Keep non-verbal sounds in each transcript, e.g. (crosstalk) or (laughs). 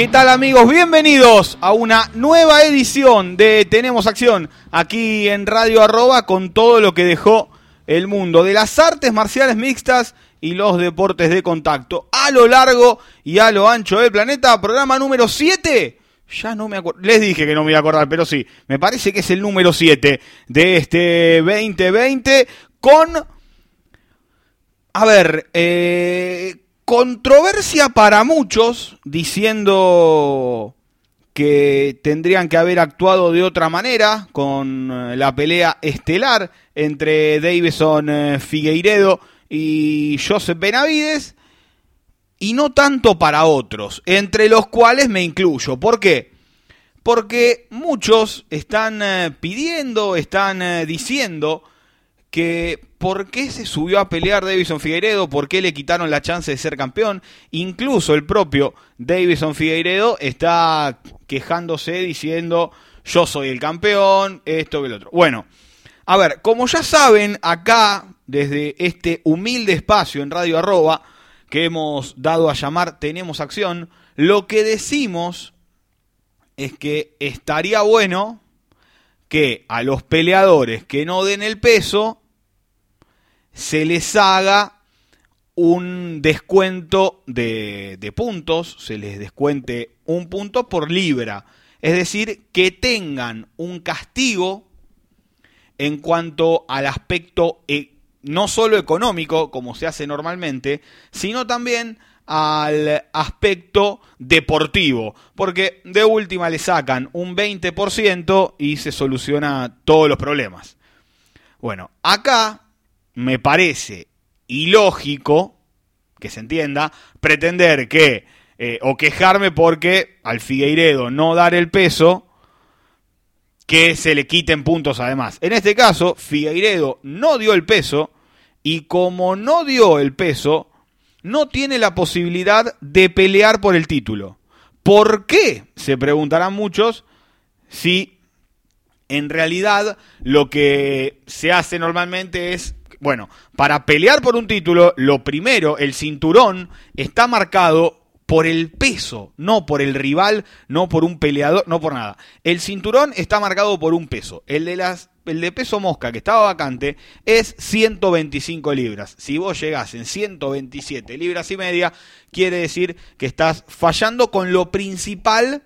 ¿Qué tal amigos? Bienvenidos a una nueva edición de Tenemos Acción aquí en Radio Arroba con todo lo que dejó el mundo de las artes marciales mixtas y los deportes de contacto a lo largo y a lo ancho del planeta. Programa número 7. Ya no me acuerdo. Les dije que no me iba a acordar, pero sí. Me parece que es el número 7 de este 2020 con... A ver, eh, controversia para muchos diciendo que tendrían que haber actuado de otra manera con eh, la pelea estelar entre Davison eh, Figueiredo y Joseph Benavides y no tanto para otros, entre los cuales me incluyo. ¿Por qué? Porque muchos están eh, pidiendo, están diciendo que por qué se subió a pelear Davison Figueiredo, por qué le quitaron la chance de ser campeón. Incluso el propio Davison Figueiredo está quejándose diciendo yo soy el campeón, esto que el otro. Bueno, a ver, como ya saben, acá, desde este humilde espacio en Radio Arroba, que hemos dado a llamar Tenemos Acción, lo que decimos es que estaría bueno que a los peleadores que no den el peso se les haga un descuento de, puntos, se les descuente un punto por libra. Es decir, que tengan un castigo en cuanto al aspecto eh, no solo económico, como se hace normalmente, sino también al aspecto deportivo, porque de última le sacan un 20% y se soluciona todos los problemas. Bueno, acá me parece ilógico, que se entienda, pretender que, eh, o quejarme porque al Figueiredo no dar el peso, que se le quiten puntos además. En este caso, Figueiredo no dio el peso y como no dio el peso, no tiene la posibilidad de pelear por el título. ¿Por qué? Se preguntarán muchos si en realidad lo que se hace normalmente es bueno, para pelear por un título, lo primero, el cinturón está marcado por el peso, no por el rival, no por un peleador, no por nada. El cinturón está marcado por un peso. El de las el de peso mosca que estaba vacante es 125 libras. Si vos llegás en 127 libras y media, quiere decir que estás fallando con lo principal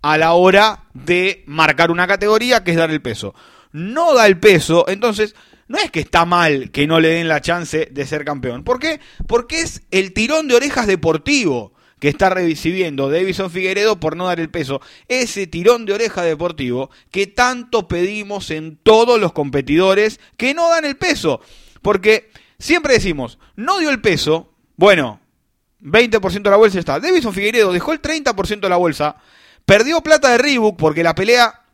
a la hora de marcar una categoría, que es dar el peso. No da el peso, entonces no es que está mal que no le den la chance de ser campeón. ¿Por qué? Porque es el tirón de orejas deportivo que está recibiendo Davison Figueredo por no dar el peso. Ese tirón de oreja deportivo que tanto pedimos en todos los competidores que no dan el peso. Porque siempre decimos, no dio el peso, bueno, 20% de la bolsa está. Davison Figueredo dejó el 30% de la bolsa, perdió plata de Reebok porque la pelea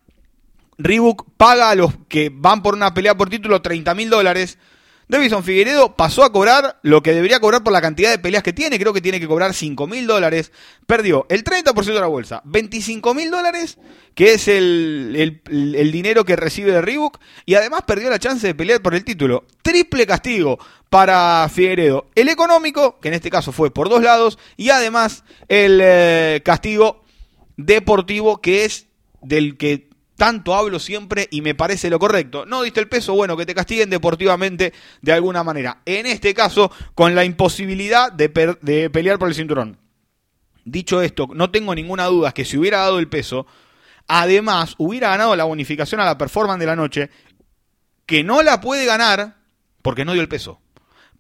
Reebok paga a los que van por una pelea por título 30 mil dólares. Davison Figueredo pasó a cobrar lo que debería cobrar por la cantidad de peleas que tiene. Creo que tiene que cobrar 5 mil dólares. Perdió el 30% de la bolsa. 25 mil dólares, que es el, dinero que recibe de Reebok. Y además perdió la chance de pelear por el título. Triple castigo para Figueredo. El económico, que en este caso fue por dos lados. Y además el eh, castigo deportivo, que es del que tanto hablo siempre y me parece lo correcto. No diste el peso, bueno, que te castiguen deportivamente de alguna manera. En este caso, con la imposibilidad de, pelear por el cinturón. Dicho esto, no tengo ninguna duda que si hubiera dado el peso, además hubiera ganado la bonificación a la performance de la noche, que no la puede ganar porque no dio el peso.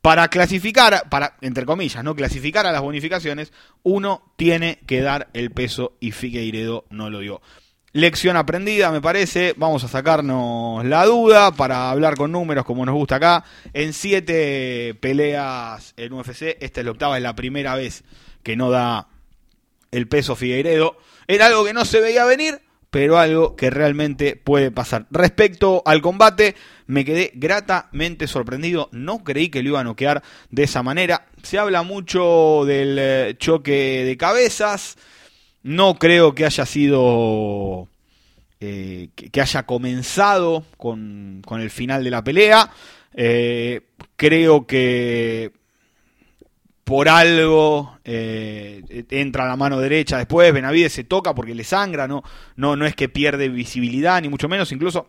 Para clasificar, para, entre comillas, no clasificar a las bonificaciones, uno tiene que dar el peso y Figueiredo no lo dio. Lección aprendida, me parece. Vamos a sacarnos la duda para hablar con números como nos gusta acá. En siete peleas en UFC, esta es la octava, es la primera vez que no da el peso Figueiredo. Era algo que no se veía venir, pero algo que realmente puede pasar. Respecto al combate, me quedé gratamente sorprendido. No creí que lo iba a noquear de esa manera. Se habla mucho del eh, choque de cabezas. No creo que haya sido. Eh, que, haya comenzado con, el final de la pelea. Eh, creo que por algo eh, entra la mano derecha después, Benavides se toca porque le sangra, no, no, no es que pierde visibilidad, ni mucho menos, incluso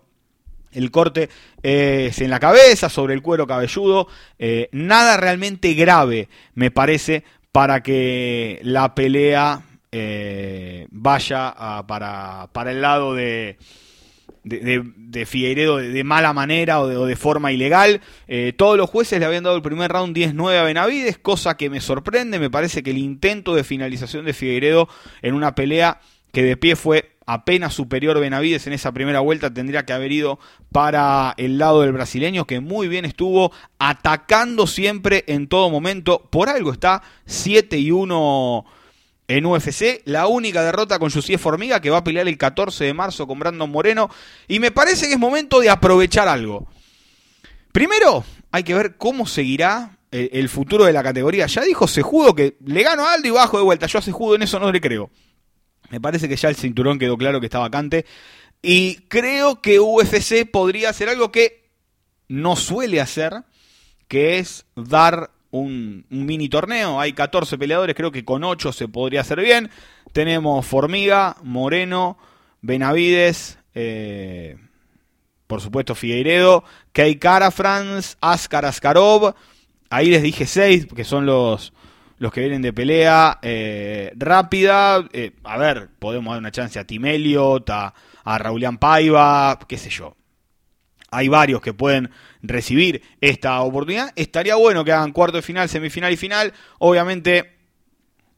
el corte es en la cabeza, sobre el cuero cabelludo, nada realmente grave, me parece, para que la pelea eh, vaya para, para el lado de, de, de, Figueiredo de, mala manera o de, forma ilegal. Eh, todos los jueces le habían dado el primer round 10-9 a Benavides, cosa que me sorprende. Me parece que el intento de finalización de Figueiredo en una pelea que de pie fue apenas superior Benavides en esa primera vuelta tendría que haber ido para el lado del brasileño que muy bien estuvo atacando siempre en todo momento. Por algo está 7 y 1 en UFC. La única derrota con Jussier Formiga que va a pelear el 14 de marzo con Brandon Moreno. Y me parece que es momento de aprovechar algo. Primero, hay que ver cómo seguirá eh, el futuro de la categoría. Ya dijo Sejudo que le gano a Aldo y bajo de vuelta. Yo a Sejudo en eso no le creo. Me parece que ya el cinturón quedó claro que está vacante. Y creo que UFC podría hacer algo que no suele hacer, que es dar un, mini torneo. Hay 14 peleadores, creo que con 8 se podría hacer bien. Tenemos Formiga, Moreno, Benavides, eh, por supuesto Figueiredo, Kei Franz, Askar Askarov. Ahí les dije 6, que son los, los que vienen de pelea eh, rápida. Eh, a ver, podemos dar una chance a Timelio, a, a Raulian Paiva, qué sé yo hay varios que pueden recibir esta oportunidad. Estaría bueno que hagan cuarto de final, semifinal y final. Obviamente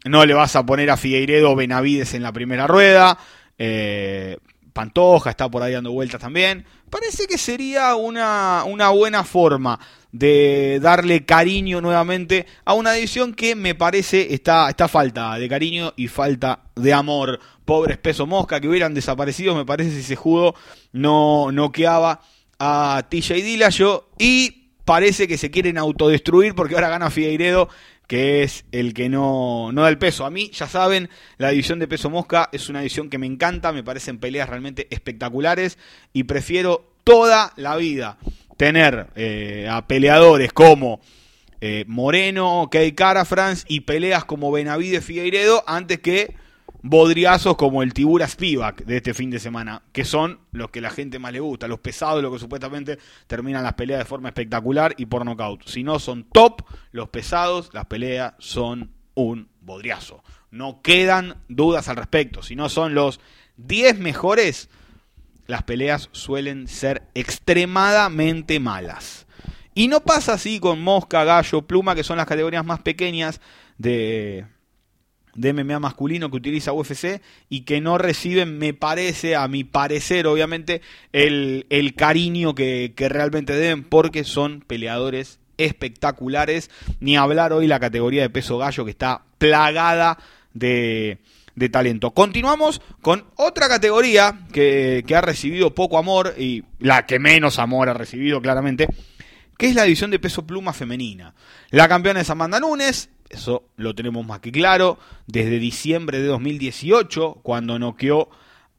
no le vas a poner a Figueiredo Benavides en la primera rueda. Eh, Pantoja está por ahí dando vueltas también. Parece que sería una, una buena forma de darle cariño nuevamente a una edición que me parece está, está falta de cariño y falta de amor. Pobres peso mosca que hubieran desaparecido, me parece si se judo no noqueaba a TJ Dillashaw y parece que se quieren autodestruir porque ahora gana Figueiredo que es el que no, no da el peso. A mí, ya saben, la división de peso mosca es una división que me encanta, me parecen peleas realmente espectaculares y prefiero toda la vida tener eh, a peleadores como eh, Moreno, Kei Cara, France y peleas como Benavides Figueiredo antes que bodriazos como el Tibura Spivak de este fin de semana, que son los que la gente más le gusta, los pesados, los que supuestamente terminan las peleas de forma espectacular y por nocaut. Si no son top, los pesados, las peleas son un bodriazo. No quedan dudas al respecto. Si no son los 10 mejores, las peleas suelen ser extremadamente malas. Y no pasa así con Mosca, Gallo, Pluma, que son las categorías más pequeñas de, de MMA masculino que utiliza UFC y que no reciben, me parece, a mi parecer, obviamente, el, cariño que, realmente deben porque son peleadores espectaculares. Ni hablar hoy la categoría de peso gallo que está plagada de, de talento. Continuamos con otra categoría que, que, ha recibido poco amor y la que menos amor ha recibido claramente, que es la división de peso pluma femenina. La campeona es Amanda Nunes, eso lo tenemos más que claro. Desde diciembre de 2018, cuando noqueó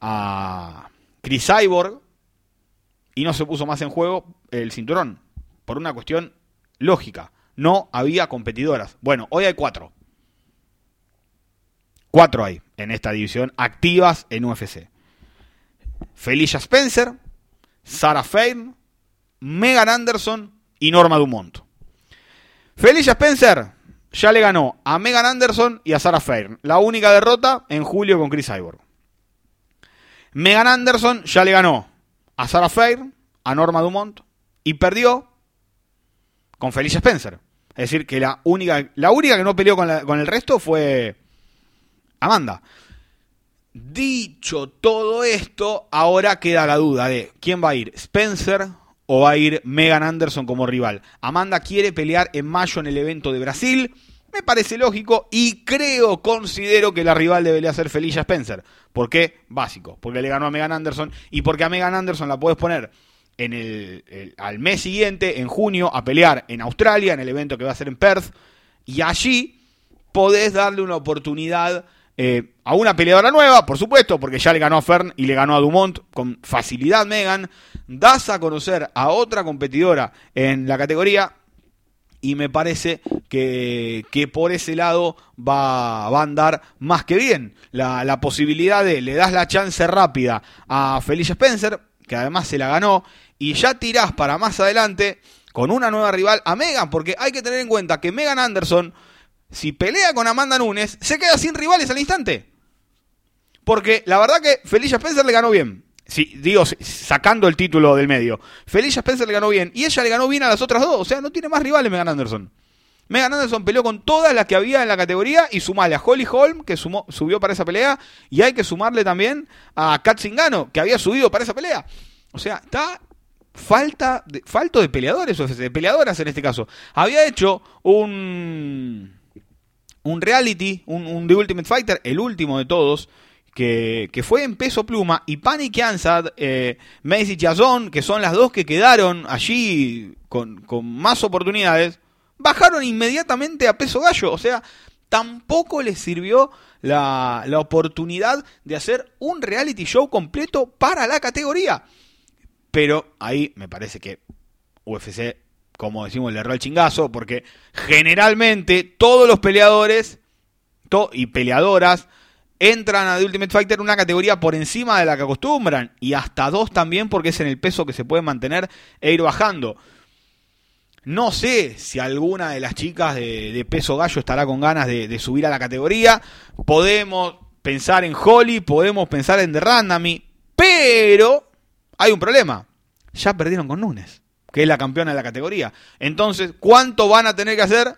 a Chris Cyborg y no se puso más en juego el cinturón. Por una cuestión lógica. No había competidoras. Bueno, hoy hay cuatro. Cuatro hay en esta división activas en UFC. Felicia Spencer, Sarah Fein, Megan Anderson y Norma Dumont. Felicia Spencer ya le ganó a Megan Anderson y a Sarah Fair. La única derrota en julio con Chris Cyborg. Megan Anderson ya le ganó a Sarah Fair, a Norma Dumont y perdió con Felicia Spencer. Es decir, que la única, la única que no peleó con, con el resto fue Amanda. Dicho todo esto, ahora queda la duda de quién va a ir, Spencer o va a ir Megan Anderson como rival. Amanda quiere pelear en mayo en el evento de Brasil. Me parece lógico y creo, considero que la rival debería ser Felicia Spencer. ¿Por qué? Básico. Porque le ganó a Megan Anderson y porque a Megan Anderson la puedes poner en el, al mes siguiente, en junio, a pelear en Australia, en el evento que va a ser en Perth. Y allí podés darle una oportunidad eh, a una peleadora nueva, por supuesto, porque ya le ganó a Fern y le ganó a Dumont con facilidad Megan. Das a conocer a otra competidora en la categoría y me parece que, por ese lado va, va, a andar más que bien. La, la, posibilidad de le das la chance rápida a Felicia Spencer, que además se la ganó, y ya tirás para más adelante con una nueva rival a Megan, porque hay que tener en cuenta que Megan Anderson si pelea con Amanda Nunes, se queda sin rivales al instante. Porque la verdad que Felicia Spencer le ganó bien. Si, digo, sacando el título del medio. Felicia Spencer le ganó bien. Y ella le ganó bien a las otras dos. O sea, no tiene más rivales Megan Anderson. Megan Anderson peleó con todas las que había en la categoría y sumale a Holly Holm, que subió para esa pelea, y hay que sumarle también a Kat Zingano, que había subido para esa pelea. O sea, está falta de, falto de peleadores, de peleadoras en este caso. Había hecho un un reality, un, The Ultimate Fighter, el último de todos, que, fue en peso pluma, y Panic Ansad, eh, Macy Jason, que son las dos que quedaron allí con, más oportunidades, bajaron inmediatamente a peso gallo. O sea, tampoco les sirvió la, la oportunidad de hacer un reality show completo para la categoría. Pero ahí me parece que UFC como decimos, le erró el chingazo, porque generalmente todos los peleadores y peleadoras entran a The Ultimate Fighter una categoría por encima de la que acostumbran, y hasta dos también porque es en el peso que se puede mantener e ir bajando. No sé si alguna de las chicas de, peso gallo estará con ganas de, de, subir a la categoría. Podemos pensar en Holly, podemos pensar en The Randami, pero hay un problema. Ya perdieron con Nunes que es la campeona de la categoría. Entonces, ¿cuánto van a tener que hacer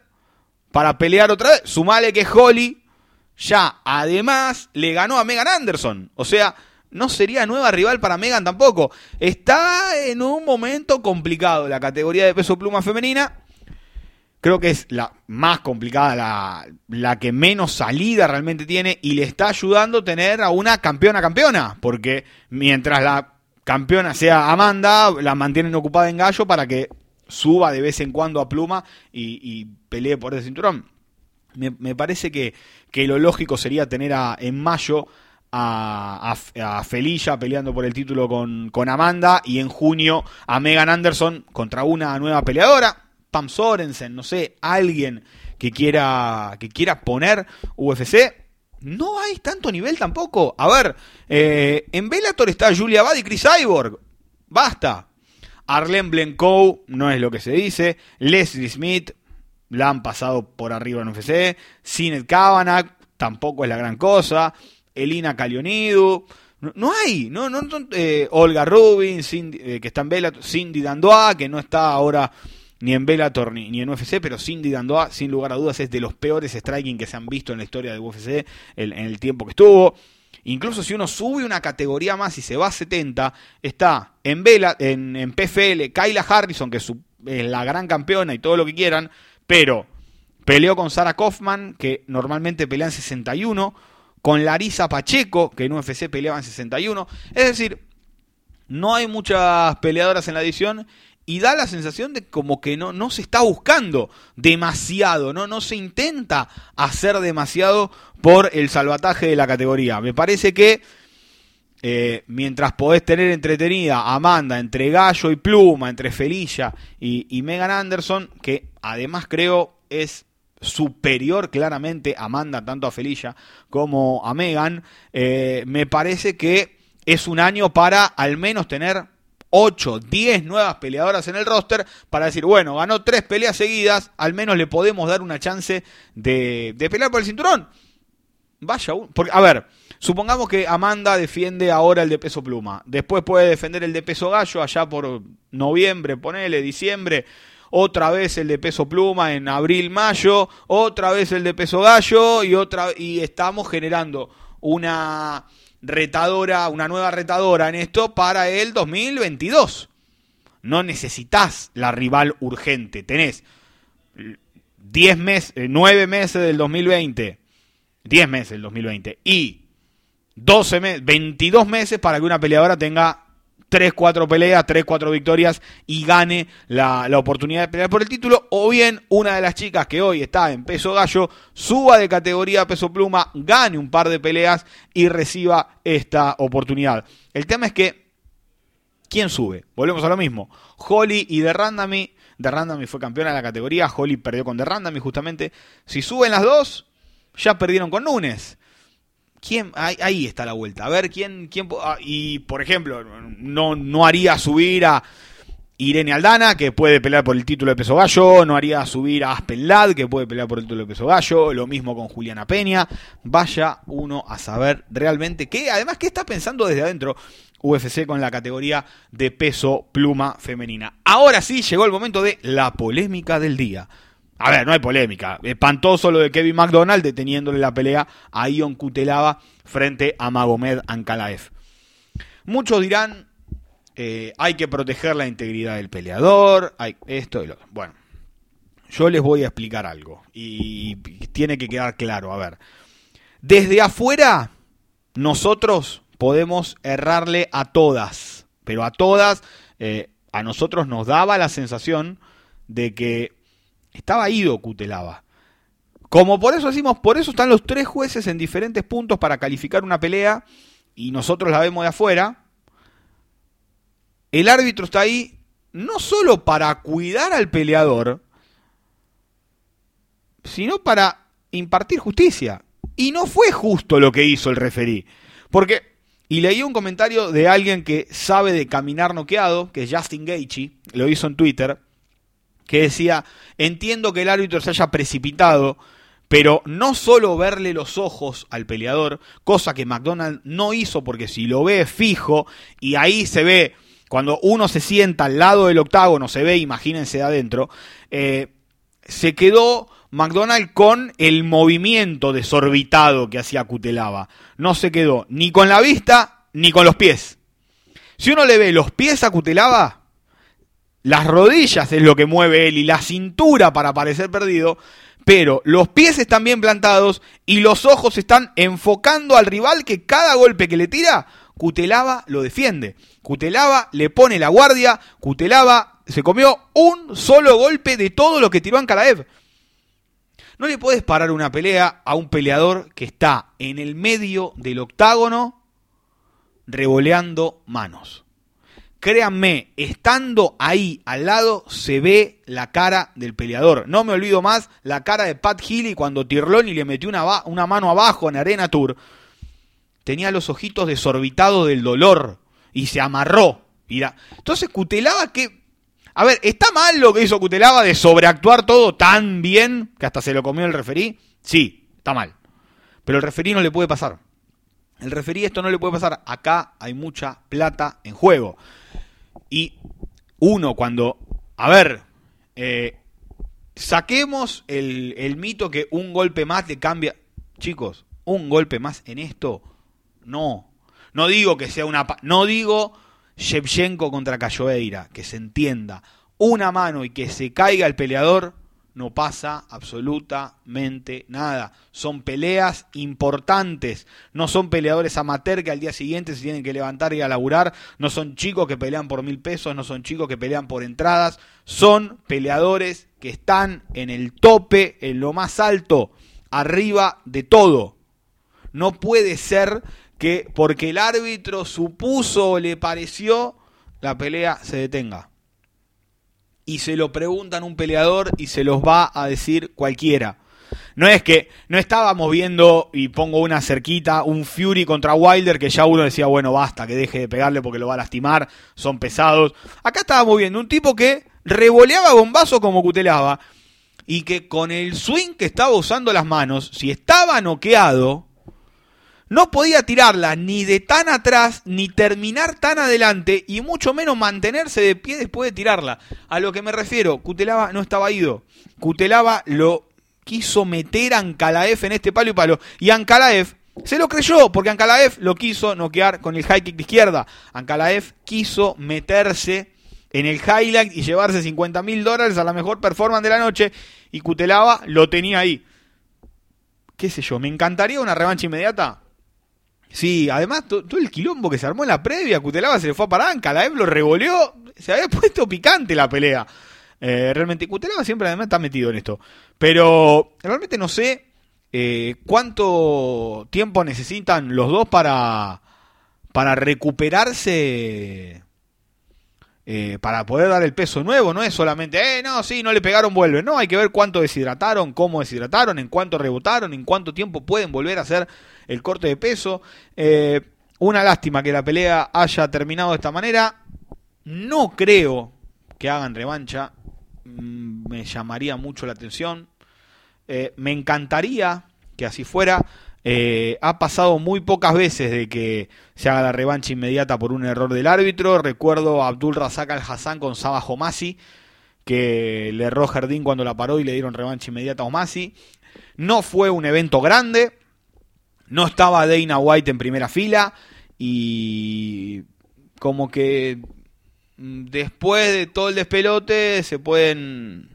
para pelear otra vez? Sumale que Holly ya además le ganó a Megan Anderson. O sea, no sería nueva rival para Megan tampoco. Está en un momento complicado la categoría de peso pluma femenina. Creo que es la más complicada, la, la que menos salida realmente tiene y le está ayudando a tener a una campeona campeona. Porque mientras la campeona sea Amanda, la mantienen ocupada en gallo para que suba de vez en cuando a pluma y, pelee por ese cinturón. Me, parece que, lo lógico sería tener a, en mayo a, a, Felicia peleando por el título con, con, Amanda y en junio a Megan Anderson contra una nueva peleadora, Pam Sorensen, no sé, alguien que quiera, que quiera poner UFC no hay tanto nivel tampoco. A ver, eh, en Bellator está Julia Bad y Chris Cyborg. Basta. Arlene Blencow no es lo que se dice. Leslie Smith la han pasado por arriba en UFC. Sinet Kavanagh tampoco es la gran cosa. Elina Calionidu. No, hay, no, no, eh, Olga Rubin, eh, que está en Bellator, Cindy Dandoa, que no está ahora ni en Bellator ni, en UFC, pero Cindy Dandoa, sin lugar a dudas, es de los peores striking que se han visto en la historia de UFC en, el tiempo que estuvo. Incluso si uno sube una categoría más y se va a 70, está en, Bella, en, PFL Kyla Harrison, que es, la gran campeona y todo lo que quieran, pero peleó con Sarah Kaufman, que normalmente pelea en 61, con Larisa Pacheco, que en UFC peleaba en 61. Es decir, no hay muchas peleadoras en la edición y da la sensación de como que no, no se está buscando demasiado, ¿no? no se intenta hacer demasiado por el salvataje de la categoría. Me parece que eh, mientras podés tener entretenida a Amanda entre Gallo y Pluma, entre Felicia y, Megan Anderson, que además creo es superior claramente a Amanda, tanto a Felicia como a Megan, eh, me parece que es un año para al menos tener 8, 10 nuevas peleadoras en el roster para decir, bueno, ganó tres peleas seguidas, al menos le podemos dar una chance de, de pelear por el cinturón. Vaya, porque, a ver, supongamos que Amanda defiende ahora el de peso pluma, después puede defender el de peso gallo allá por noviembre, ponele, diciembre, otra vez el de peso pluma en abril, mayo, otra vez el de peso gallo y otra y estamos generando una retadora, una nueva retadora en esto para el 2022. No necesitas la rival urgente, tenés 10 meses, 9 meses del 2020, 10 meses del 2020 y 12 meses, 22 meses para que una peleadora tenga 3, 4 peleas, 3, 4 victorias y gane la, la, oportunidad de pelear por el título. O bien una de las chicas que hoy está en peso gallo suba de categoría peso pluma, gane un par de peleas y reciba esta oportunidad. El tema es que, ¿quién sube? Volvemos a lo mismo. Holly y The Randami. The Randami fue campeona de la categoría, Holly perdió con The Randami justamente. Si suben las dos, ya perdieron con Nunes. ¿Quién? Ahí, está la vuelta. A ver, ¿quién? quién ah, y, por ejemplo, no, no haría subir a Irene Aldana, que puede pelear por el título de peso gallo. No haría subir a Aspen Ladd, que puede pelear por el título de peso gallo. Lo mismo con Juliana Peña. Vaya uno a saber realmente qué. Además, ¿qué está pensando desde adentro UFC con la categoría de peso pluma femenina? Ahora sí, llegó el momento de la polémica del día. A ver, no hay polémica. Espantoso lo de Kevin McDonald deteniéndole la pelea a Ion Kutelava frente a Magomed Ankalaev. Muchos dirán, eh, hay que proteger la integridad del peleador, hay esto y lo. Bueno, yo les voy a explicar algo y tiene que quedar claro. A ver, desde afuera nosotros podemos errarle a todas, pero a todas, eh, a nosotros nos daba la sensación de que estaba ido Cutelaba. Como por eso decimos, por eso están los tres jueces en diferentes puntos para calificar una pelea y nosotros la vemos de afuera. El árbitro está ahí no solo para cuidar al peleador, sino para impartir justicia. Y no fue justo lo que hizo el referí. Porque, y leí un comentario de alguien que sabe de caminar noqueado, que es Justin Gaethje, lo hizo en Twitter, que decía, entiendo que el árbitro se haya precipitado, pero no solo verle los ojos al peleador, cosa que McDonald no hizo porque si lo ve fijo y ahí se ve, cuando uno se sienta al lado del octágono, se ve, imagínense de adentro, eh, se quedó McDonald con el movimiento desorbitado que hacía Cutelaba. No se quedó ni con la vista ni con los pies. Si uno le ve los pies a Cutelaba, las rodillas es lo que mueve él y la cintura para parecer perdido, pero los pies están bien plantados y los ojos están enfocando al rival que cada golpe que le tira, Cutelaba lo defiende. Cutelaba le pone la guardia, Cutelaba se comió un solo golpe de todo lo que tiró Ankalaev. No le puedes parar una pelea a un peleador que está en el medio del octágono revoleando manos. Créanme, estando ahí al lado se ve la cara del peleador. No me olvido más la cara de Pat Healy cuando Tirloni le metió una, una mano abajo en Arena Tour. Tenía los ojitos desorbitados del dolor y se amarró. Mira. Entonces Cutelaba que... A ver, ¿está mal lo que hizo Cutelaba de sobreactuar todo tan bien que hasta se lo comió el referí? Sí, está mal. Pero el referí no le puede pasar. El referí esto no le puede pasar. Acá hay mucha plata en juego. Y uno cuando, a ver, eh, saquemos el, el mito que un golpe más le cambia. Chicos, un golpe más en esto, no. No digo que sea una... No digo Shevchenko contra Cayoeira, que se entienda. Una mano y que se caiga el peleador, no pasa absolutamente nada. Son peleas importantes. No son peleadores amateur que al día siguiente se tienen que levantar y a laburar. No son chicos que pelean por mil pesos. No son chicos que pelean por entradas. Son peleadores que están en el tope, en lo más alto, arriba de todo. No puede ser que porque el árbitro supuso o le pareció, la pelea se detenga y se lo preguntan un peleador y se los va a decir cualquiera. No es que no estábamos viendo, y pongo una cerquita, un Fury contra Wilder que ya uno decía, bueno, basta, que deje de pegarle porque lo va a lastimar, son pesados. Acá estábamos viendo un tipo que revoleaba bombazo como cutelaba y que con el swing que estaba usando las manos, si estaba noqueado, no podía tirarla ni de tan atrás, ni terminar tan adelante, y mucho menos mantenerse de pie después de tirarla. A lo que me refiero, Cutelaba no estaba ido. Cutelaba lo quiso meter a Ankalaev en este palo y palo. Y Ankalaev se lo creyó, porque Ankalaev lo quiso noquear con el high kick de izquierda. Ankalaev quiso meterse en el highlight y llevarse 50 mil dólares a la mejor performance de la noche. Y Cutelaba lo tenía ahí. ¿Qué sé yo? ¿Me encantaría una revancha inmediata? Sí, además todo el quilombo que se armó en la previa, Cutelaba se le fue a Paranca, la lo revolvió, se había (laughs) puesto picante la pelea. Eh, realmente, Cutelaba siempre además está metido en esto. Pero realmente no sé eh, cuánto tiempo necesitan los dos para, para recuperarse eh, para poder dar el peso nuevo, no es solamente, eh, no, sí, no le pegaron, vuelven, no, hay que ver cuánto deshidrataron, cómo deshidrataron, en cuánto rebotaron, en cuánto tiempo pueden volver a hacer el corte de peso. Eh, una lástima que la pelea haya terminado de esta manera. No creo que hagan revancha, mm, me llamaría mucho la atención. Eh, me encantaría que así fuera. Eh, ha pasado muy pocas veces de que se haga la revancha inmediata por un error del árbitro. Recuerdo a Abdul Razak Al Hassan con Saba Homasi, que le erró Jardín cuando la paró y le dieron revancha inmediata a Homasi. No fue un evento grande, no estaba Dana White en primera fila y como que mm, después de todo el despelote se pueden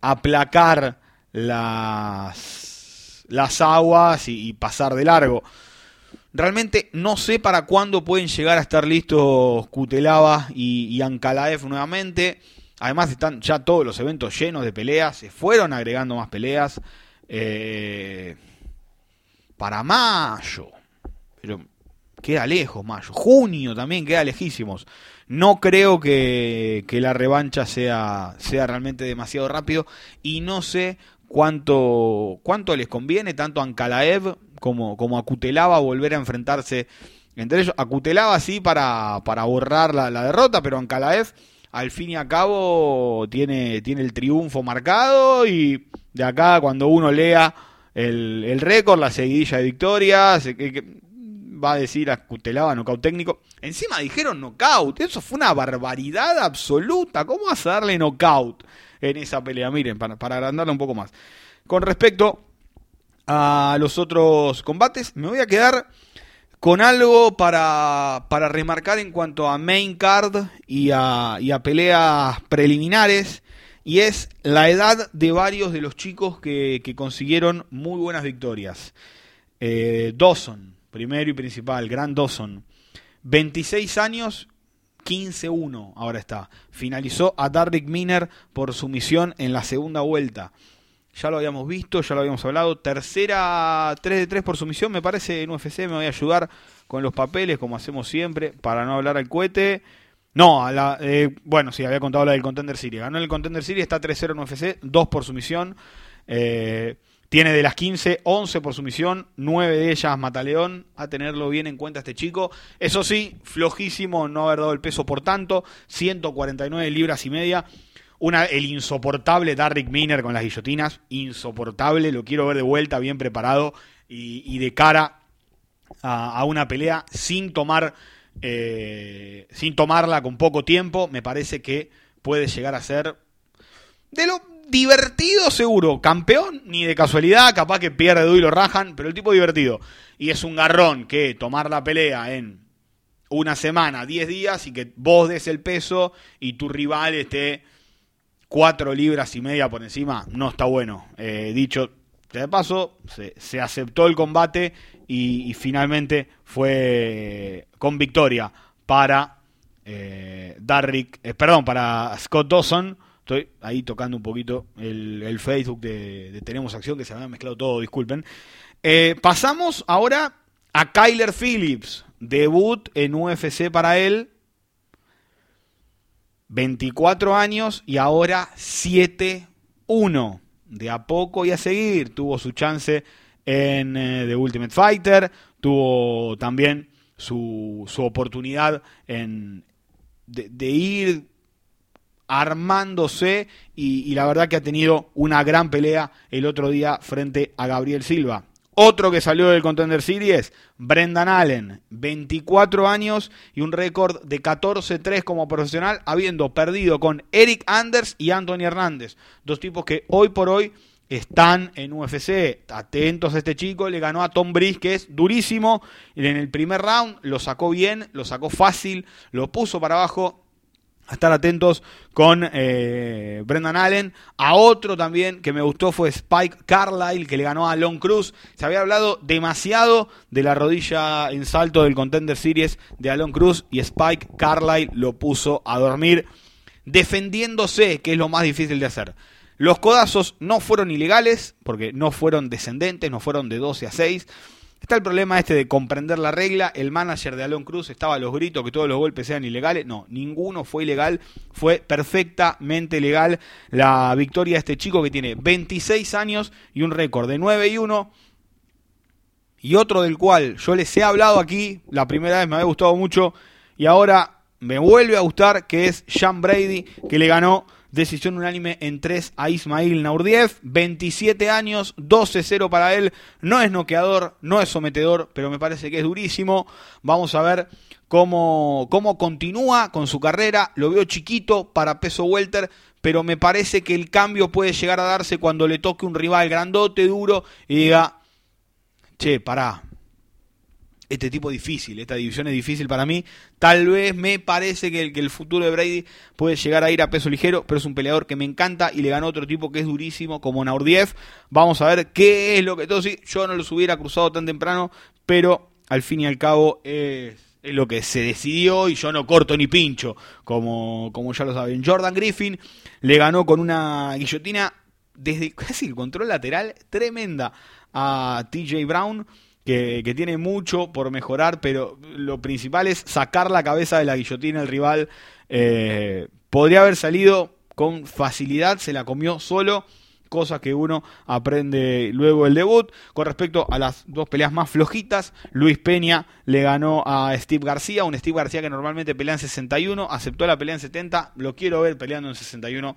aplacar las las aguas y, pasar de largo. Realmente no sé para cuándo pueden llegar a estar listos Kutelava y, y nuevamente. Además están ya todos los eventos llenos de peleas. Se fueron agregando más peleas. Eh, para mayo. Pero queda lejos mayo. Junio también queda lejísimos. No creo que, que la revancha sea, sea realmente demasiado rápido. Y no sé cuánto, cuánto les conviene tanto a Ankalaev como, como a Kutelava volver a enfrentarse entre ellos. A Kutelava sí para, para borrar la, derrota, pero Ankalaev al fin y al cabo tiene, tiene el triunfo marcado y de acá cuando uno lea el, el récord, la seguidilla de victorias, que, va a decir a Kutelava nocaut técnico. Encima dijeron nocaut, eso fue una barbaridad absoluta. ¿Cómo vas a darle nocaut? en esa pelea. Miren, para, para un poco más. Con respecto a los otros combates, me voy a quedar con algo para, para remarcar en cuanto a main card y a, y a peleas preliminares. Y es la edad de varios de los chicos que, consiguieron muy buenas victorias. Eh, Dawson, primero y principal, Gran Dawson. 26 años 15-1 ahora está. Finalizó a Darrick Miner por su misión en la segunda vuelta. Ya lo habíamos visto, ya lo habíamos hablado. Tercera 3 de 3 por sumisión, me parece en UFC. Me voy a ayudar con los papeles, como hacemos siempre, para no hablar al cohete. No, a la, eh, bueno, sí, había contado la del Contender Series. Ganó el Contender Series, está 3-0 en UFC, 2 por sumisión. Eh, tiene de las 15, 11 por sumisión, 9 de ellas Mataleón, a tenerlo bien en cuenta este chico. Eso sí, flojísimo no haber dado el peso por tanto, 149 libras y media. El insoportable Darrick Miner con las guillotinas, insoportable, lo quiero ver de vuelta, bien preparado y, de cara a, una pelea sin tomar, eh, sin tomarla con poco tiempo, me parece que puede llegar a ser de lo divertido seguro. Campeón, ni de casualidad, capaz que pierde y lo rajan, pero el tipo divertido. Y es un garrón que tomar la pelea en una semana, 10 días y que vos des el peso y tu rival esté cuatro libras y media por encima, no está bueno. Eh, dicho de paso, se, aceptó el combate y, finalmente fue con victoria para eh, Darrick, eh, perdón, para Scott Dawson Estoy ahí tocando un poquito el, Facebook de, Tenemos Acción, que se me ha mezclado todo, disculpen. Eh, pasamos ahora a Kyler Phillips. Debut en UFC para él. 24 años y ahora 7-1. De a poco y a seguir. Tuvo su chance en eh, The Ultimate Fighter. Tuvo también su, su oportunidad en, de ir armándose y, la verdad que ha tenido una gran pelea el otro día frente a Gabriel Silva. Otro que salió del Contender Series, Brendan Allen, 24 años y un récord de 14-3 como profesional, habiendo perdido con Eric Anders y Anthony Hernández, dos tipos que hoy por hoy están en UFC. Atentos a este chico, le ganó a Tom Brice, que es durísimo. En el primer round lo sacó bien, lo sacó fácil, lo puso para abajo a estar atentos con eh, Brendan Allen. A otro también que me gustó fue Spike Carlyle, que le ganó a Long Cruz. Se había hablado demasiado de la rodilla en salto del Contender Series de Alon Cruz y Spike Carlyle lo puso a dormir defendiéndose, que es lo más difícil de hacer. Los codazos no fueron ilegales, porque no fueron descendentes, no fueron de 12 a 6. Está el problema este de comprender la regla. El manager de Alon Cruz estaba a los gritos que todos los golpes sean ilegales. No, ninguno fue ilegal. Fue perfectamente legal la victoria de este chico que tiene 26 años y un récord de 9 y 1. Y otro del cual yo les he hablado aquí. La primera vez me había gustado mucho. Y ahora me vuelve a gustar. Que es Sean Brady. Que le ganó Decisión unánime en 3 a Ismail Naurdiev. 27 años, 12-0 para él. No es noqueador, no es sometedor, pero me parece que es durísimo. Vamos a ver cómo, cómo continúa con su carrera. Lo veo chiquito para peso welter, pero me parece que el cambio puede llegar a darse cuando le toque un rival grandote, duro, y diga, che, pará, este tipo difícil, esta división es difícil para mí. Tal vez me parece que el, que el, futuro de Brady puede llegar a ir a peso ligero, pero es un peleador que me encanta y le ganó otro tipo que es durísimo como Naurdiev. Vamos a ver qué es lo que todo sí, yo no los hubiera cruzado tan temprano, pero al fin y al cabo es, es lo que se decidió y yo no corto ni pincho, como, como ya lo saben. Jordan Griffin le ganó con una guillotina desde (laughs) casi el control lateral tremenda a TJ Brown que, tiene mucho por mejorar, pero lo principal es sacar la cabeza de la guillotina al rival. Eh, podría haber salido con facilidad, se la comió solo, cosa que uno aprende luego del debut. Con respecto a las dos peleas más flojitas, Luis Peña le ganó a Steve García, un Steve García que normalmente pelea en 61, aceptó la pelea en 70, lo quiero ver peleando en 61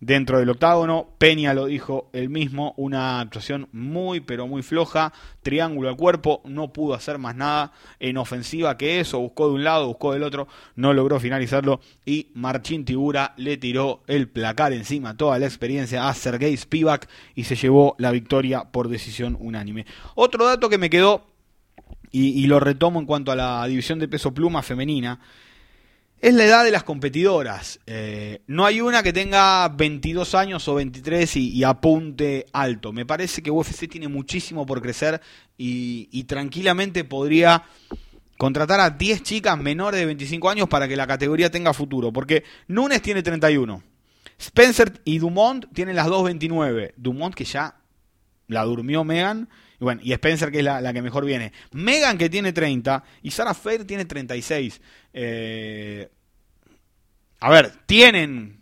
dentro del octágono. Peña lo dijo él mismo, una actuación muy pero muy floja, triángulo al cuerpo, no pudo hacer más nada en ofensiva que eso, buscó de un lado, buscó del otro, no logró finalizarlo y Marchín Tibura le tiró el placar encima toda la experiencia a Sergei Spivak y se llevó la victoria por decisión unánime. Otro dato que me quedó y, y lo retomo en cuanto a la división de peso pluma femenina, es la edad de las competidoras. Eh, no hay una que tenga 22 años o 23 y, apunte alto. Me parece que UFC tiene muchísimo por crecer y, tranquilamente podría contratar a 10 chicas menores de 25 años para que la categoría tenga futuro. Porque Nunes tiene 31. Spencer y Dumont tienen las 2.29. Dumont que ya la durmió Megan. Y bueno, y Spencer que es la, que mejor viene. Megan que tiene 30 y Sarah Fair tiene 36. Eh, a ver, tienen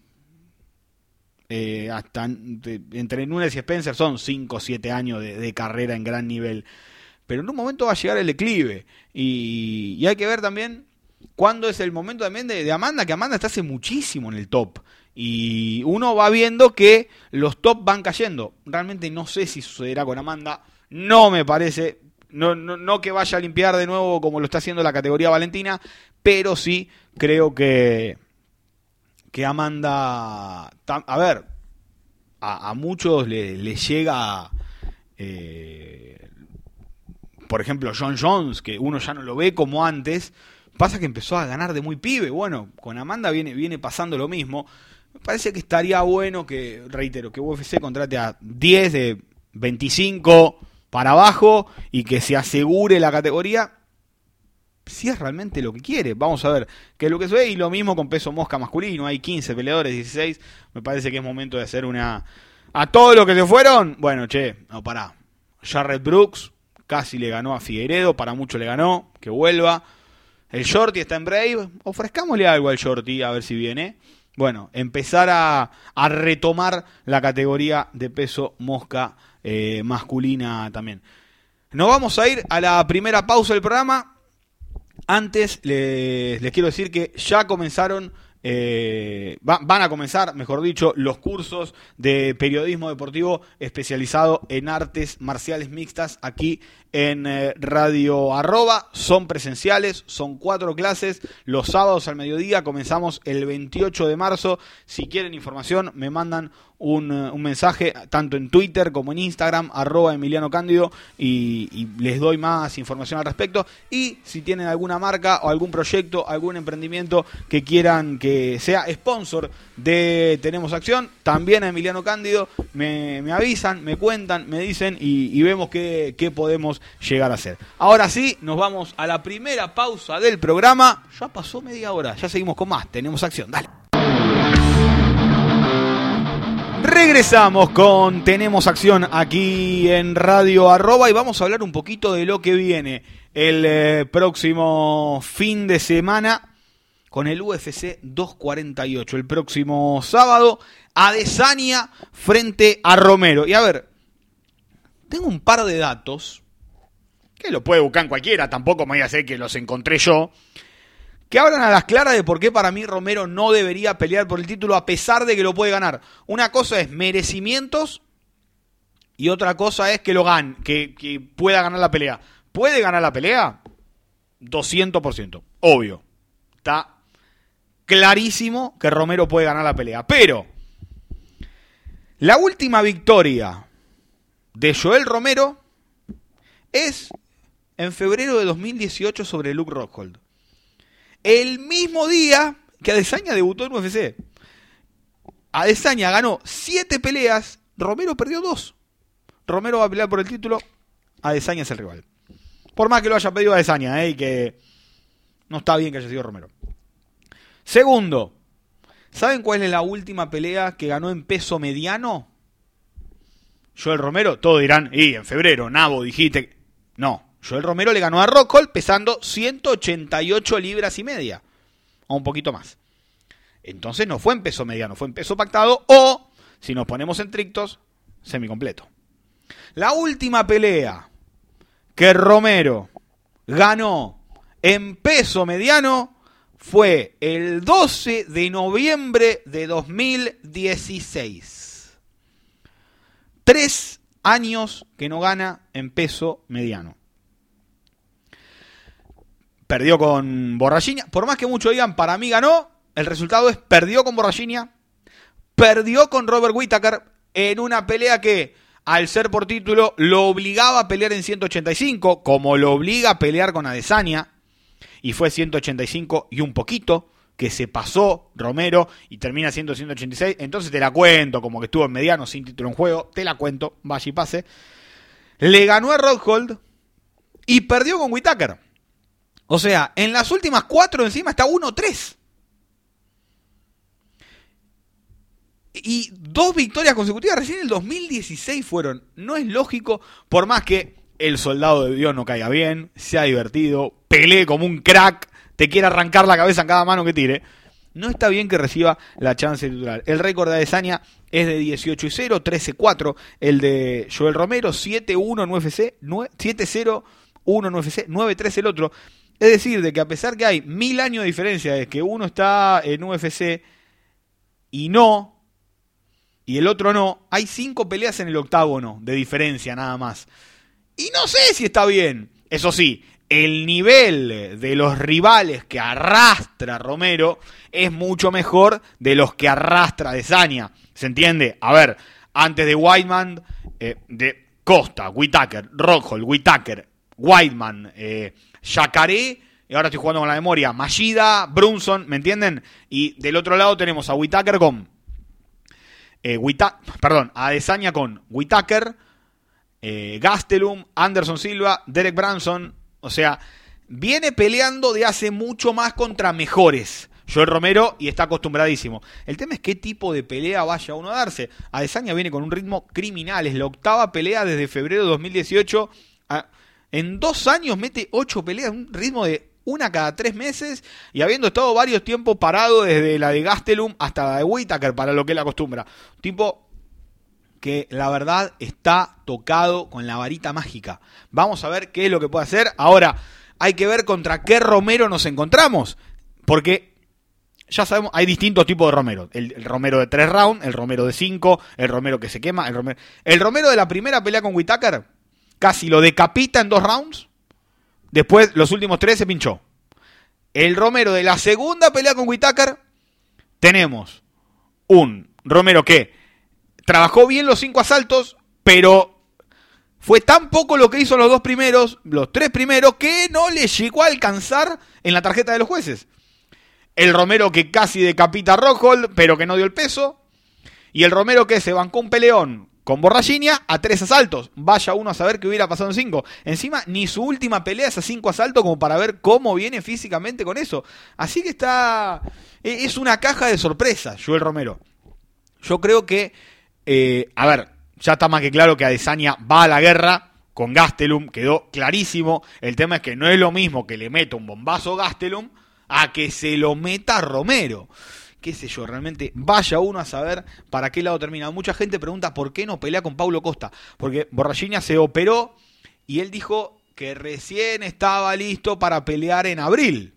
eh, hasta entre Nunes y Spencer son 5 o 7 años de, carrera en gran nivel. Pero en un momento va a llegar el declive. Y, hay que ver también cuándo es el momento también de, de, Amanda, que Amanda está hace muchísimo en el top. Y uno va viendo que los top van cayendo. Realmente no sé si sucederá con Amanda. No me parece. No, no, no que vaya a limpiar de nuevo como lo está haciendo la categoría Valentina. Pero sí creo que, que Amanda. A ver, a, muchos le, llega. Eh, por ejemplo, John Jones, que uno ya no lo ve como antes. Pasa que empezó a ganar de muy pibe. Bueno, con Amanda viene, viene pasando lo mismo. Me parece que estaría bueno que, reitero, que UFC contrate a 10 de 25 para abajo y que se asegure la categoría si es realmente lo que quiere. Vamos a ver qué es lo que se ve. Y lo mismo con peso mosca masculino. Hay 15 peleadores, 16. Me parece que es momento de hacer una... A todos los que se fueron, bueno, che, no, pará. Jared Brooks casi le ganó a Figueiredo, para mucho le ganó, que vuelva. El Shorty está en Brave. Ofrezcámosle algo al Shorty, a ver si viene bueno, empezar a, retomar la categoría de peso mosca eh, masculina también. Nos vamos a ir a la primera pausa del programa. Antes les, quiero decir que ya comenzaron, eh, van a comenzar, mejor dicho, los cursos de periodismo deportivo especializado en artes marciales mixtas aquí en eh, Radio Arroba. Son presenciales, son cuatro clases. Los sábados al mediodía comenzamos el 28 de marzo. Si quieren información, me mandan un, eh, un, mensaje tanto en Twitter como en Instagram, arroba Emiliano Cándido, y, les doy más información al respecto. Y si tienen alguna marca o algún proyecto, algún emprendimiento que quieran que sea sponsor de Tenemos Acción, también a Emiliano Cándido, me, me avisan, me cuentan, me dicen y, y vemos qué, qué podemos llegar a hacer. Ahora sí, nos vamos a la primera pausa del programa. Ya pasó media hora, ya seguimos con más. Tenemos acción, dale. Regresamos con Tenemos Acción aquí en Radio Arroba y vamos a hablar un poquito de lo que viene el eh, próximo fin de semana con el UFC 248. El próximo sábado, Adesanya frente a Romero. Y a ver, tengo un par de datos que lo puede buscar cualquiera, tampoco me voy a hacer que los encontré yo, que hablan a las claras de por qué para mí Romero no debería pelear por el título a pesar de que lo puede ganar. Una cosa es merecimientos y otra cosa es que lo gane, que, que pueda ganar la pelea. ¿Puede ganar la pelea? 200%, obvio. Está clarísimo que Romero puede ganar la pelea. Pero la última victoria de Joel Romero es en febrero de 2018 sobre Luke Rockhold. El mismo día que Adesanya debutó en UFC. Adesanya ganó 7 peleas, Romero perdió 2. Romero va a pelear por el título, Adesanya es el rival. Por más que lo haya pedido Adesanya, ¿eh? y que no está bien que haya sido Romero. Segundo, ¿saben cuál es la última pelea que ganó en peso mediano? Joel Romero, todos dirán, y en febrero, Nabo, dijiste. No, Joel Romero le ganó a Rockhold pesando 188 libras y media. O un poquito más. Entonces no fue en peso mediano, fue en peso pactado o, si nos ponemos estrictos, semicompleto. La última pelea que Romero ganó en peso mediano fue el 12 de noviembre de 2016. Tres años que no gana en peso mediano perdió con Borrachina. Por más que muchos digan, para mí ganó, el resultado es perdió con Borrachina, perdió con Robert Whittaker en una pelea que, al ser por título, lo obligaba a pelear en 185, como lo obliga a pelear con Adesanya, y fue 185 y un poquito, que se pasó Romero y termina siendo 186. Entonces te la cuento, como que estuvo en mediano sin título en juego, te la cuento, vaya y pase. Le ganó a Rockhold y perdió con Whittaker. O sea, en las últimas cuatro encima está 1-3. Y dos victorias consecutivas recién en el 2016 fueron. No es lógico, por más que el soldado de Dios no caiga bien, sea divertido, pelee como un crack, te quiera arrancar la cabeza en cada mano que tire. No está bien que reciba la chance titular. El récord de Adesanya es de 18 y 0, 13 4. El de Joel Romero, 7 1 en UFC, 7 0 1 en UFC, 9 3 el otro. Es decir, de que a pesar que hay mil años de diferencia de que uno está en UFC y no, y el otro no, hay cinco peleas en el octágono de diferencia nada más. Y no sé si está bien. Eso sí, el nivel de los rivales que arrastra Romero es mucho mejor de los que arrastra Desania. ¿Se entiende? A ver, antes de Whiteman, eh, de Costa, Whitaker, Rockhold, Whitaker, Whiteman, eh, Yacaré, y ahora estoy jugando con la memoria, Mashida, Brunson, ¿me entienden? Y del otro lado tenemos a Whitaker con. Eh, perdón, a Adesanya con Whitaker, eh, Gastelum, Anderson Silva, Derek Branson. O sea, viene peleando de hace mucho más contra mejores. Joel Romero y está acostumbradísimo. El tema es qué tipo de pelea vaya uno a darse. Adesanya viene con un ritmo criminal. Es la octava pelea desde febrero de 2018. En dos años mete ocho peleas, un ritmo de una cada tres meses y habiendo estado varios tiempos parado desde la de Gastelum hasta la de Whitaker para lo que él acostumbra. Tipo que la verdad está tocado con la varita mágica. Vamos a ver qué es lo que puede hacer. Ahora, hay que ver contra qué Romero nos encontramos. Porque ya sabemos, hay distintos tipos de Romero. El, el Romero de tres rounds, el Romero de cinco, el Romero que se quema, el Romero. El Romero de la primera pelea con Whitaker casi lo decapita en dos rounds. Después, los últimos tres se pinchó. El Romero de la segunda pelea con Whitaker, tenemos un Romero que trabajó bien los cinco asaltos, pero fue tan poco lo que hizo los dos primeros, los tres primeros, que no le llegó a alcanzar en la tarjeta de los jueces. El Romero que casi decapita a Rockhold, pero que no dio el peso. Y el Romero que se bancó un peleón con Borrachinia a tres asaltos. Vaya uno a saber qué hubiera pasado en cinco. Encima, ni su última pelea es a cinco asaltos como para ver cómo viene físicamente con eso. Así que está... e-, Es una caja de sorpresas, Joel Romero. Yo creo que... eh, a ver, ya está más que claro que Adesanya va a la guerra con Gastelum. Quedó clarísimo. El tema es que no es lo mismo que le meta un bombazo Gastelum a que se lo meta Romero qué sé yo, realmente vaya uno a saber para qué lado termina. Mucha gente pregunta por qué no pelea con Paulo Costa, porque Borrachinia se operó y él dijo que recién estaba listo para pelear en abril.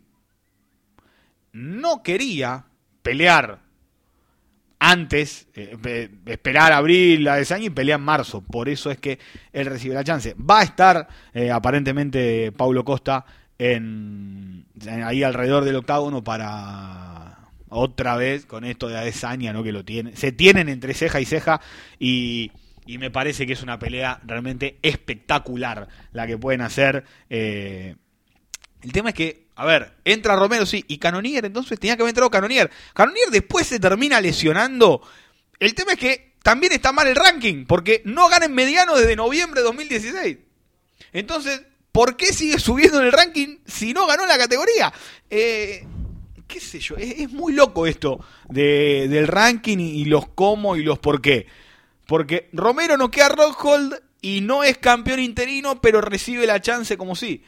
No quería pelear antes, eh, eh, esperar abril, la de y pelear en marzo. Por eso es que él recibe la chance. Va a estar eh, aparentemente Paulo Costa en, en- ahí alrededor del octágono para otra vez con esto de Adesanya, ¿no? Que lo tiene, se tienen entre ceja y ceja y, y me parece que es una pelea realmente espectacular la que pueden hacer. eh, el tema es que, a ver, entra Romero, sí, y Canonier, entonces tenía que haber entrado Canonier. Canonier después se termina lesionando. El tema es que también está mal el ranking, porque no gana en mediano desde noviembre de 2016. Entonces, ¿por qué sigue subiendo en el ranking si no ganó la categoría? Eh, qué sé yo, es, muy loco esto de- del ranking y, los cómo y los por qué. Porque Romero no queda Rockhold y no es campeón interino, pero recibe la chance como sí.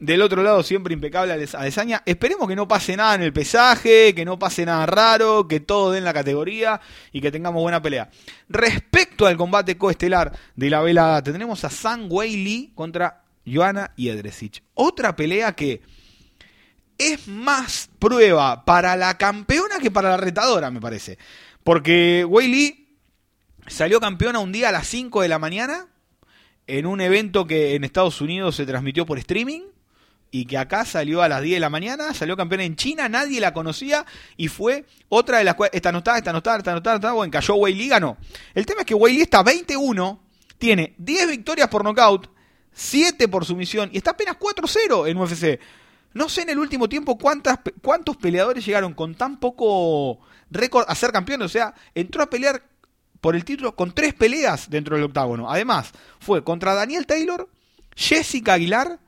Del otro lado, siempre impecable Ades- Adesanya. Esperemos que no pase nada en el pesaje, que no pase nada raro, que todo dé en la categoría y que tengamos buena pelea. Respecto al combate coestelar de la velada, tendremos a San Wei Lee contra Joanna y Edresic. Otra pelea que es más prueba para la campeona que para la retadora, me parece. Porque Wei Lee salió campeona un día a las 5 de la mañana en un evento que en Estados Unidos se transmitió por streaming y que acá salió a las 10 de la mañana, salió campeona en China, nadie la conocía y fue otra de las cuales, esta no está, esta no está, esta está, bueno, cayó Wei Lee, ganó. El tema es que Wei Lee está 21, tiene 10 victorias por nocaut, 7 por sumisión y está apenas 4-0 en UFC. No sé en el último tiempo cuántas, cuántos peleadores llegaron con tan poco récord a ser campeones. O sea, entró a pelear por el título con tres peleas dentro del octágono. Además, fue contra Daniel Taylor, Jessica Aguilar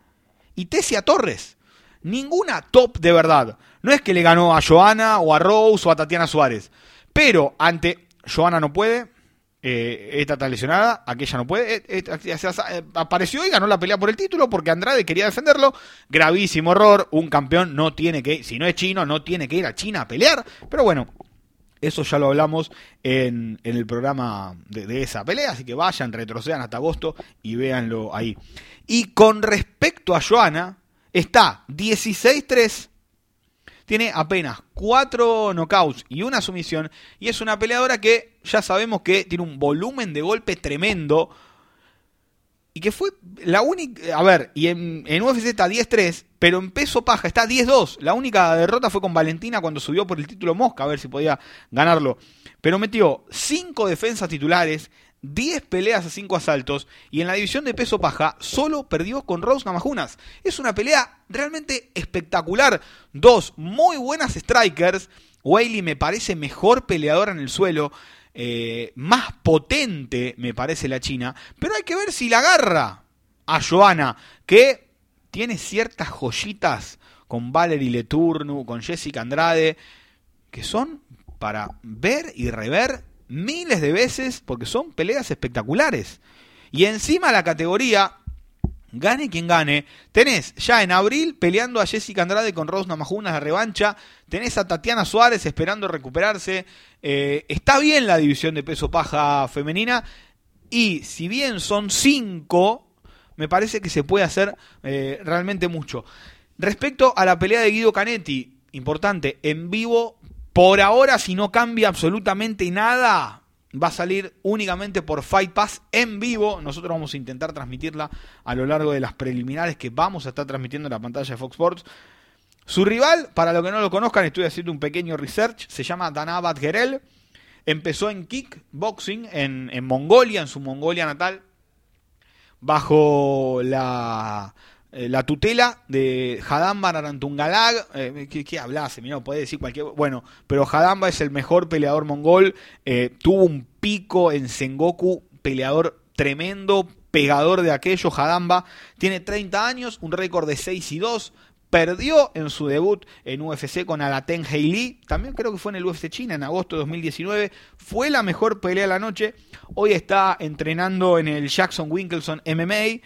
y Tessia Torres. Ninguna top de verdad. No es que le ganó a Joana o a Rose o a Tatiana Suárez. Pero ante Joana no puede. Eh, esta está lesionada, aquella no puede. eh, eh, apareció y ganó la pelea por el título porque Andrade quería defenderlo. Gravísimo error. Un campeón no tiene que, si no es chino, no tiene que ir a China a pelear. Pero bueno, eso ya lo hablamos en, en el programa de, de esa pelea, así que vayan, retrocedan hasta agosto y véanlo ahí. Y con respecto a Joana, está 16-3, tiene apenas 4 knockouts y una sumisión, y es una peleadora que ya sabemos que tiene un volumen de golpe tremendo. Y que fue la única. A ver, y en, en UFC está 10-3, pero en peso paja está 10-2. La única derrota fue con Valentina cuando subió por el título Mosca, a ver si podía ganarlo. Pero metió 5 defensas titulares, 10 peleas a 5 asaltos, y en la división de peso paja solo perdió con Rose Namajunas. Es una pelea realmente espectacular. Dos muy buenas strikers. Whaley me parece mejor peleadora en el suelo. eh, más potente, me parece la China. Pero hay que ver si la agarra a Joana, que tiene ciertas joyitas con Valerie Leturnu, con Jessica Andrade, que son para ver y rever miles de veces, porque son peleas espectaculares. Y encima la categoría, gane quien gane, tenés ya en abril peleando a Jessica Andrade con Rose Namajunas la revancha, tenés a Tatiana Suárez esperando recuperarse, eh, está bien la división de peso paja femenina, y si bien son cinco, me parece que se puede hacer eh, realmente mucho. Respecto a la pelea de Guido Canetti importante, en vivo, por ahora, si no cambia absolutamente nada, va a salir únicamente por Fight Pass en vivo. Nosotros vamos a intentar transmitirla a lo largo de las preliminares que vamos a estar transmitiendo en la pantalla de Fox Sports. Su rival, para los que no lo conozcan, estoy haciendo un pequeño research, se llama Danabat Gerel. Empezó en kickboxing en Mongolia, en su Mongolia natal, bajo la, eh, la tutela de Hadamba Narantungalag. Eh, ¿qué, ¿Qué hablas? Mira, puede decir cualquier. Bueno, pero Hadamba es el mejor peleador mongol. eh, tuvo un pico en Sengoku, peleador tremendo, pegador de aquello. Hadamba tiene 30 años, un récord de 6 y 2. Perdió en su debut en UFC con Alaten Heili. También creo que fue en el UFC China en agosto de 2019. Fue la mejor pelea de la noche. Hoy está entrenando en el Jackson Winkelson MMA.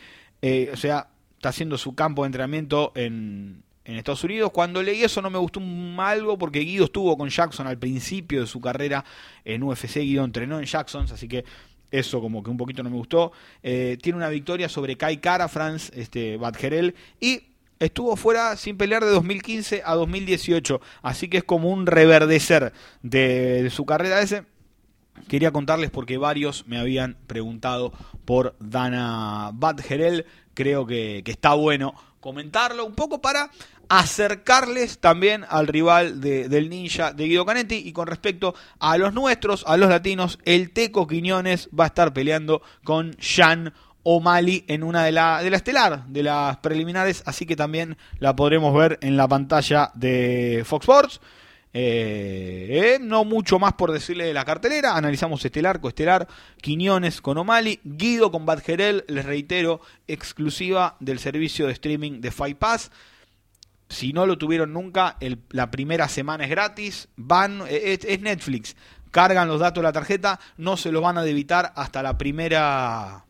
o sea, está haciendo su campo de entrenamiento en, en Estados Unidos. Cuando leí eso no me gustó algo porque Guido estuvo con Jackson al principio de su carrera en UFC. Guido entrenó en Jackson, así que eso como que un poquito no me gustó. Eh, tiene una victoria sobre Kai Kara, Franz este, Badgerel, y estuvo fuera sin pelear de 2015 a 2018. Así que es como un reverdecer de, de su carrera ese. Quería contarles porque varios me habían preguntado por Dana Badgerel. Creo que, que está bueno comentarlo un poco para acercarles también al rival de- del ninja de Guido Canetti. Y con respecto a los nuestros, a los latinos, el Teco Quiñones va a estar peleando con Jan O'Malley en una de la, de la estelar, de las preliminares. Así que también la podremos ver en la pantalla de Fox Sports. Eh, eh, no mucho más por decirle de la cartelera. Analizamos estelar, coestelar, Quiñones con O'Malley, Guido con Badgerel, les reitero, exclusiva del servicio de streaming de Fight Pass. Si no lo tuvieron nunca, la primera semana es gratis. Van, eh, es, Netflix. Cargan los datos de la tarjeta, no se los van a debitar hasta la primera.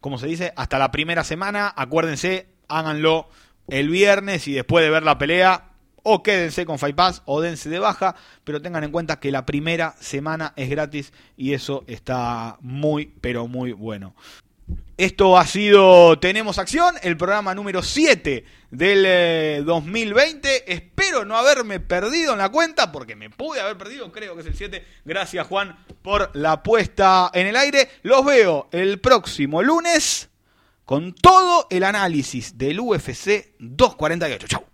¿Cómo se dice? Hasta la primera semana. Acuérdense, háganlo el viernes y después de ver la pelea, o quédense con Fight o dense de baja, pero tengan en cuenta que la primera semana es gratis y eso está muy, pero muy bueno. Esto ha sido Tenemos Acción, el programa número 7 del eh, 2020. Espero no haberme perdido en la cuenta, porque me pude haber perdido, creo que es el 7. Gracias Juan por la puesta en el aire. Los veo el próximo lunes con todo el análisis del UFC 248. Chau.